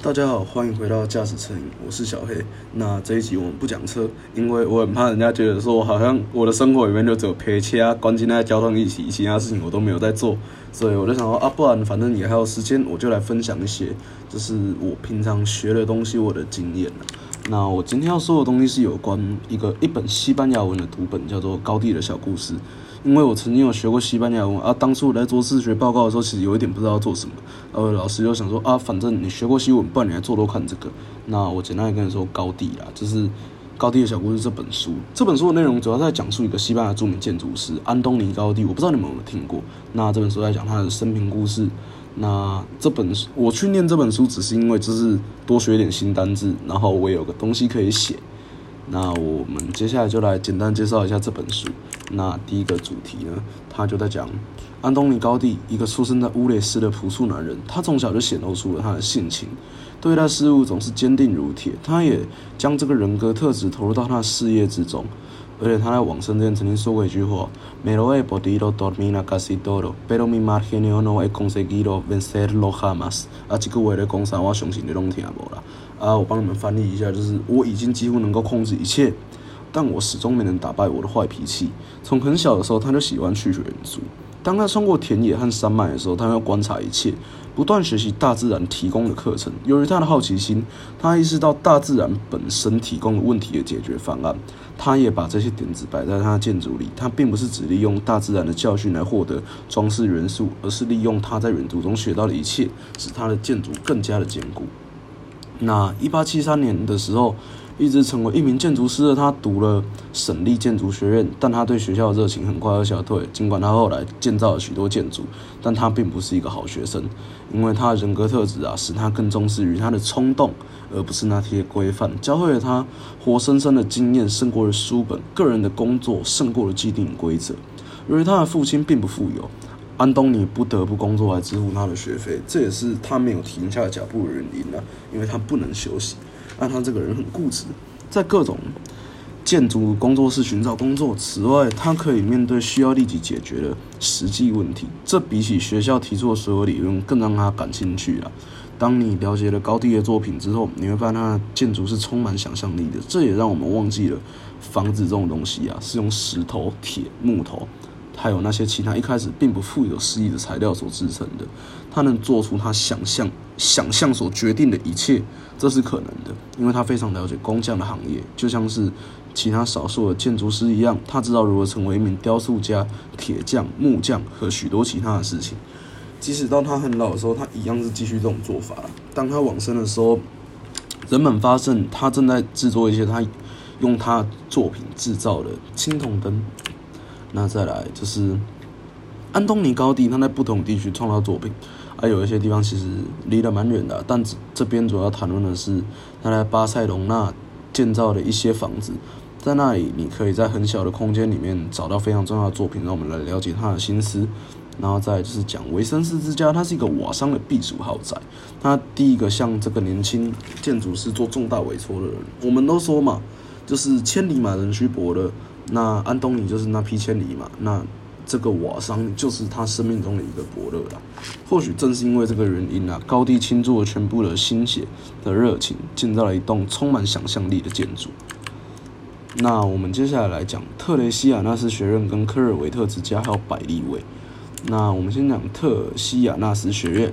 大家好，欢迎回到驾驶车，我是小黑。那这一集我们不讲车，因为我很怕人家觉得说，好像我的生活里面就只有陪车、关心那些交通议题，其他事情我都没有在做。所以我就想说啊，不然反正也还有时间，我就来分享一些，就是我平常学的东西，我的经验那我今天要说的东西是有关一个一本西班牙文的读本，叫做《高地的小故事》。因为我曾经有学过西班牙文啊，当初我在做自学报告的时候，其实有一点不知道做什么。呃，老师就想说啊，反正你学过西文，不然你来做做看这个。那我简单的跟你说，高地啦，就是《高地的小故事》这本书。这本书的内容主要在讲述一个西班牙著名建筑师安东尼高地。我不知道你们有没有听过。那这本书在讲他的生平故事。那这本书我去念这本书，只是因为就是多学点新单字，然后我有个东西可以写。那我们接下来就来简单介绍一下这本书。那第一个主题呢，他就在讲安东尼高地，一个出生在乌雷斯的朴素男人。他从小就显露出了他的性情，对待事物总是坚定如铁。他也将这个人格特质投入到他的事业之中。而且他在往生之前曾经说过一句话：“Me lo he podido dormir casi todo, pero mi margen no he conseguido vencerlo jamás。”啊，这个我的讲啥，我相信你拢听无啦。啊，我帮你们翻译一下，就是我已经几乎能够控制一切，但我始终没能打败我的坏脾气。从很小的时候，他就喜欢去学元素。当他穿过田野和山脉的时候，他要观察一切，不断学习大自然提供的课程。由于他的好奇心，他意识到大自然本身提供的问题的解决方案。他也把这些点子摆在他的建筑里。他并不是只利用大自然的教训来获得装饰元素，而是利用他在远足中学到的一切，使他的建筑更加的坚固。那一八七三年的时候，一直成为一名建筑师的他读了省立建筑学院，但他对学校的热情很快而消退。尽管他后来建造了许多建筑，但他并不是一个好学生，因为他的人格特质啊，使他更重视于他的冲动，而不是那些规范。教会了他活生生的经验胜过了书本，个人的工作胜过了既定规则。由于他的父亲并不富有。安东尼不得不工作来支付他的学费，这也是他没有停下脚步的原因啊，因为他不能休息。但他这个人很固执，在各种建筑工作室寻找工作。此外，他可以面对需要立即解决的实际问题，这比起学校提出的所有理论更让他感兴趣啊。当你了解了高地的作品之后，你会发现他的建筑是充满想象力的。这也让我们忘记了房子这种东西啊，是用石头、铁、木头。还有那些其他一开始并不富有诗意的材料所制成的，他能做出他想象、想象所决定的一切，这是可能的，因为他非常了解工匠的行业，就像是其他少数的建筑师一样，他知道如何成为一名雕塑家、铁匠、木匠和许多其他的事情。即使到他很老的时候，他一样是继续这种做法。当他往生的时候，人们发现他正在制作一些他用他作品制造的青铜灯。那再来就是安东尼高地，他在不同地区创造作品，还有一些地方其实离得蛮远的。但这边主要谈论的是他在巴塞隆纳建造的一些房子，在那里你可以在很小的空间里面找到非常重要的作品，让我们来了解他的心思。然后再就是讲维森斯之家，它是一个瓦商的避暑豪宅，他第一个向这个年轻建筑师做重大委托的人。我们都说嘛，就是千里马人须伯乐。那安东尼就是那匹千里马，那这个瓦桑就是他生命中的一个伯乐啦。或许正是因为这个原因啊，高地倾注了全部的心血的热情，建造了一栋充满想象力的建筑。那我们接下来来讲特雷西亚纳斯学院、跟科尔维特之家还有百利威。那我们先讲特西亚纳斯学院，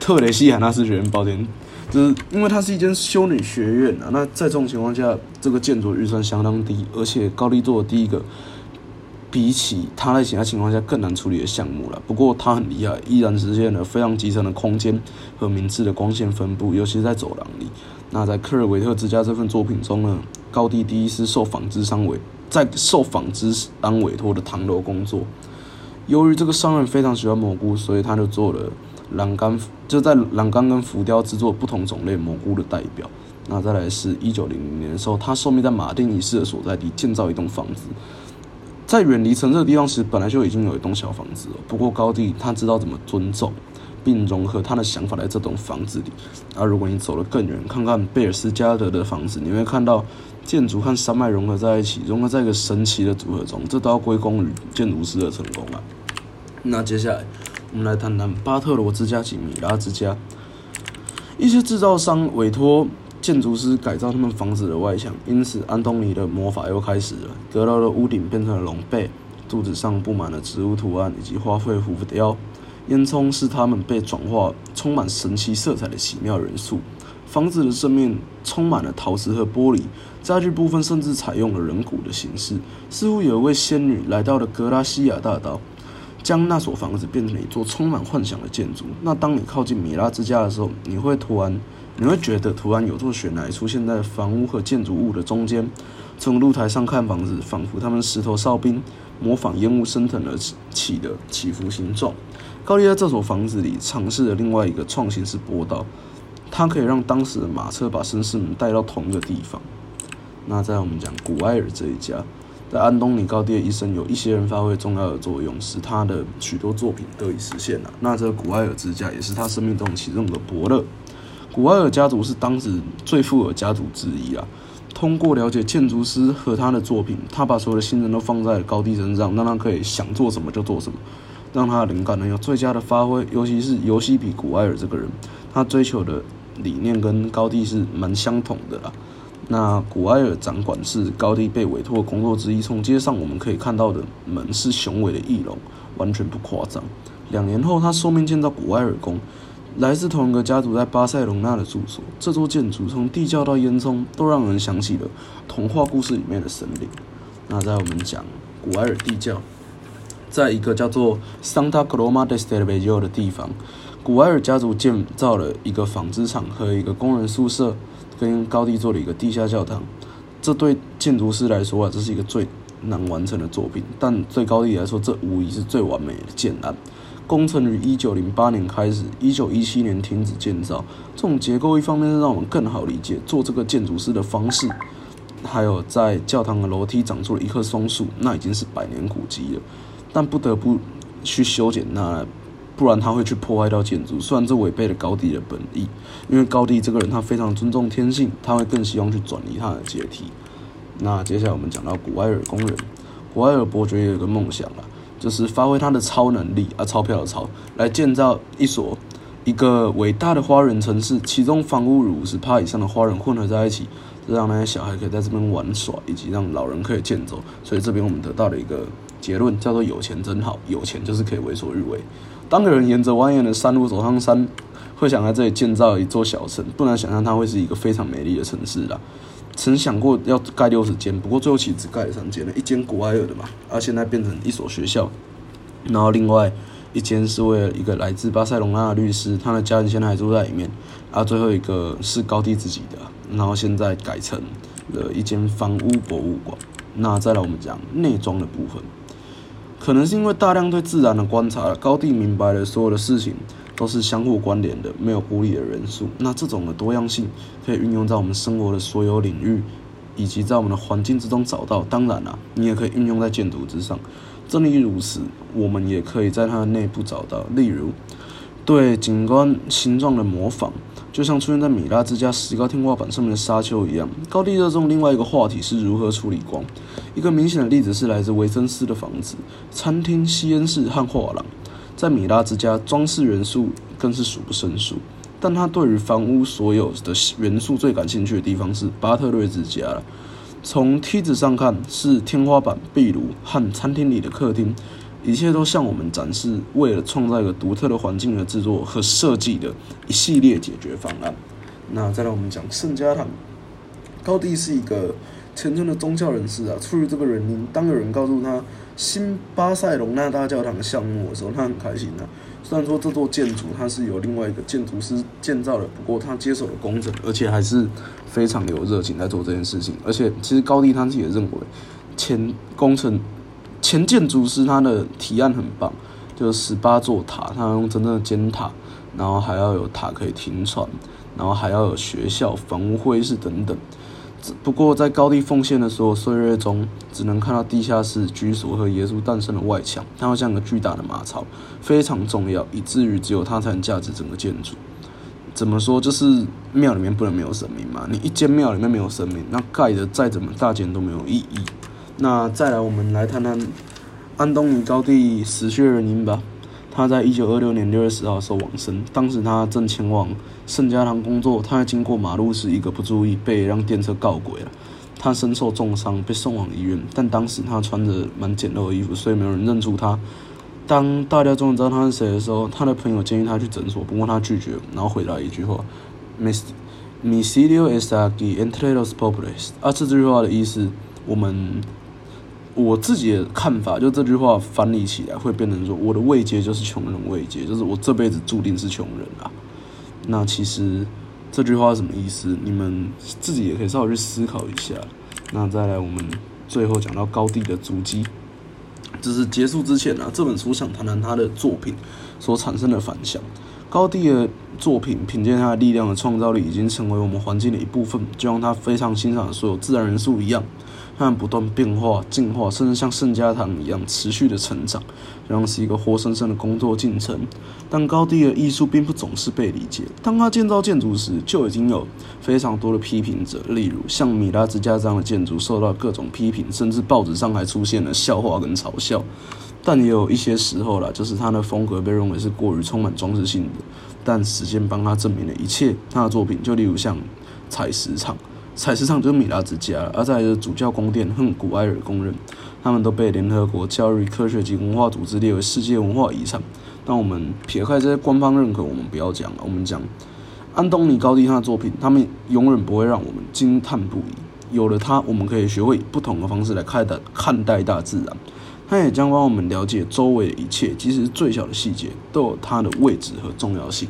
特雷西亚纳斯学院，抱歉。就是因为它是一间修女学院啊，那在这种情况下，这个建筑预算相当低，而且高利做的第一个，比起他在其他情况下更难处理的项目了。不过他很厉害，依然实现了非常集成的空间和明智的光线分布，尤其是在走廊里。那在科尔维特之家这份作品中呢，高地第一是受纺织商委在受纺织商委托的唐楼工作。由于这个商人非常喜欢蘑菇，所以他就做了。栏杆就在栏杆跟浮雕制作不同种类蘑菇的代表。那再来是一九零零年的时候，他受命在马丁一世的所在地建造一栋房子，在远离城市的地方，其实本来就已经有一栋小房子了。不过高地他知道怎么尊重并融合他的想法在这栋房子里。而如果你走得更远，看看贝尔斯加德的房子，你会看到建筑和山脉融合在一起，融合在一个神奇的组合中。这都要归功于建筑师的成功啊。那接下来。我们来谈谈巴特罗之家及米拉之家。一些制造商委托建筑师改造他们房子的外墙，因此安东尼的魔法又开始了。阁楼的屋顶变成了龙背，柱子上布满了植物图案以及花卉浮雕。烟囱是他们被转化充满神奇色彩的奇妙元素。房子的正面充满了陶瓷和玻璃，家具部分甚至采用了人骨的形式，似乎有一位仙女来到了格拉西亚大道，将那所房子变成一座充满幻想的建筑。那当你靠近米拉之家的时候，你会突然，你会觉得突然有座悬崖出现在房屋和建筑物的中间。从露台上看房子，仿佛他们石头哨兵模仿烟雾升腾而起的起伏形状。高利在这所房子里尝试了另外一个创新式坡道，它可以让当时的马车把绅士们带到同一个地方。那在我们讲古埃尔这一家，在安东尼高地的一生，有一些人发挥重要的作用，使他的许多作品得以实现了。那这个古埃尔之家也是他生命中其中的伯乐。古埃尔家族是当时最富有家族之一啊。通过了解建筑师和他的作品，他把所有的信任都放在高地身上，让他可以想做什么就做什么。让他的灵感能有最佳的发挥，尤其是尤西比古埃尔这个人，他追求的理念跟高地是蛮相同的啦。那古埃尔掌管是高地被委托的工作之一。从街上我们可以看到的门是雄伟的翼龙，完全不夸张。两年后，他受命建造古埃尔宫，来自同一个家族在巴塞隆纳的住所。这座建筑从地窖到烟囱，都让人想起了童话故事里面的神灵。那在我们讲古埃尔地窖。在一个叫做 Santa Coloma de s t e v e l o 的地方，古埃尔家族建造了一个纺织厂和一个工人宿舍，跟高地做了一个地下教堂。这对建筑师来说啊，这是一个最难完成的作品，但对高地来说，这无疑是最完美的建案。工程于1908年开始，1917年停止建造。这种结构一方面是让我们更好理解做这个建筑师的方式，还有在教堂的楼梯长出了一棵松树，那已经是百年古迹了。但不得不去修剪它，不然他会去破坏掉建筑。虽然这违背了高地的本意，因为高地这个人他非常尊重天性，他会更希望去转移他的阶梯。那接下来我们讲到古埃尔工人，古埃尔伯爵有一个梦想啊，就是发挥他的超能力啊，钞票的钞，来建造一所一个伟大的花园城市，其中房屋与五十趴以上的花园混合在一起，让那些小孩可以在这边玩耍，以及让老人可以建走。所以这边我们得到了一个。结论叫做有钱真好，有钱就是可以为所欲为。当有人沿着蜿蜒的山路走上山，会想在这里建造一座小城，不难想象它会是一个非常美丽的城市啦。曾想过要盖六十间，不过最后其实只盖了三间了，一间古埃尔的嘛，而现在变成一所学校，然后另外一间是为了一个来自巴塞隆纳的律师，他的家人现在还住在里面，啊，最后一个是高地自己的，然后现在改成了一间房屋博物馆。那再来我们讲内装的部分。可能是因为大量对自然的观察，高地明白了所有的事情都是相互关联的，没有孤立的人数。那这种的多样性可以运用在我们生活的所有领域，以及在我们的环境之中找到。当然了，你也可以运用在建筑之上。正因如此，我们也可以在它的内部找到，例如对景观形状的模仿。就像出现在米拉之家石膏天花板上面的沙丘一样，高地热衷另外一个话题是如何处理光。一个明显的例子是来自维森斯的房子、餐厅、吸烟室和画廊。在米拉之家，装饰元素更是数不胜数。但他对于房屋所有的元素最感兴趣的地方是巴特瑞之家。从梯子上看，是天花板、壁炉和餐厅里的客厅。一切都向我们展示，为了创造一个独特的环境而制作和设计的一系列解决方案。那再来，我们讲圣家堂。高地是一个虔诚的宗教人士啊。出于这个原因，当有人告诉他新巴塞隆纳大教堂项目的时候，他很开心啊。虽然说这座建筑它是由另外一个建筑师建造的，不过他接手了工程，而且还是非常有热情在做这件事情。而且，其实高地他自己也认为，前工程。前建筑师他的提案很棒，就是十八座塔，他用真正的尖塔，然后还要有塔可以停船，然后还要有学校、房屋、会议室等等。只不过在高地奉献的所有岁月中，只能看到地下室居所和耶稣诞生的外墙，它会像个巨大的马槽，非常重要，以至于只有它才能价值整个建筑。怎么说？就是庙里面不能没有神明嘛？你一间庙里面没有神明，那盖的再怎么大间都没有意义。那再来，我们来谈谈安东尼高地死去的原因吧。他在一九二六年六月十号时候往生。当时他正前往圣家堂工作，他在经过马路时一个不注意，被一辆电车告轨了。他身受重伤，被送往医院。但当时他穿着蛮简陋的衣服，所以没有人认出他。当大家终于知道他是谁的时候，他的朋友建议他去诊所，不过他拒绝，然后回答一句话：“Mis Miserio es aquí entre los pobres。”啊，这句话的意思，我们我自己的看法，就这句话翻译起来会变成说：“我的慰藉就是穷人慰藉，就是我这辈子注定是穷人啊。”那其实这句话什么意思？你们自己也可以稍微去思考一下。那再来，我们最后讲到高地的足迹。只是结束之前呢，这本书想谈谈他的作品所产生的反响。高地的作品凭借他的力量和创造力，已经成为我们环境的一部分，就像他非常欣赏的所有自然元素一样。它们不断变化、进化，甚至像圣家堂一样持续的成长，就像是一个活生生的工作进程。但高地的艺术并不总是被理解。当他建造建筑时，就已经有非常多的批评者，例如像米拉之家这样的建筑受到各种批评，甚至报纸上还出现了笑话跟嘲笑。但也有一些时候啦，就是他的风格被认为是过于充满装饰性的。但时间帮他证明了一切。他的作品就例如像采石场。采石场就是米拉之家，而在的主教宫殿和古埃尔公认，他们都被联合国教育、科学及文化组织列为世界文化遗产。但我们撇开这些官方认可，我们不要讲了。我们讲安东尼高地他的作品，他们永远不会让我们惊叹不已。有了它，我们可以学会不同的方式来看待看待大自然。它也将帮我们了解周围的一切，即使是最小的细节，都有它的位置和重要性。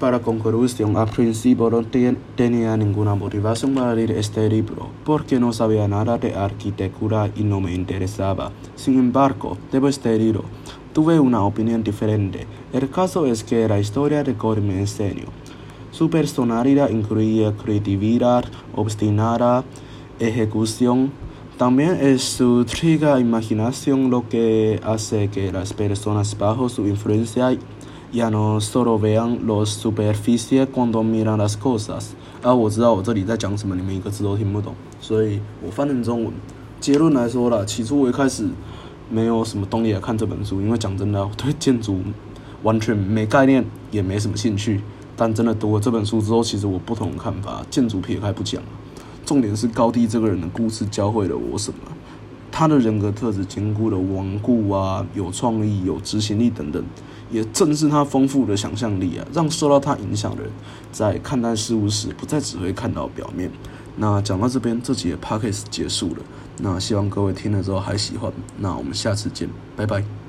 Para conclusión, al principio no tenía ninguna motivación para leer este libro, porque no sabía nada de arquitectura y no me interesaba. Sin embargo, después de leerlo, tuve una opinión diferente. El caso es que la historia de Gordon me enseñó. Su personalidad incluía creatividad, obstinada, ejecución. También es su triga imaginación lo que hace que las personas bajo su influencia ya no solo vean los superficie cuando miran las cosas。啊，我知道我这里在讲什么，你们一个字都听不懂，所以我翻成中文。结论来说了，起初我一开始没有什么动力来看这本书，因为讲真的，我对建筑完全没概念，也没什么兴趣。但真的读了这本书之后，其实我不同看法。建筑撇开不讲，重点是高低这个人的故事教会了我什么。他的人格特质兼顾了顽固啊、有创意、有执行力等等，也正是他丰富的想象力啊，让受到他影响的人在看待事物时不再只会看到表面。那讲到这边，这集的 p o c k e t 结束了。那希望各位听了之后还喜欢。那我们下次见，拜拜。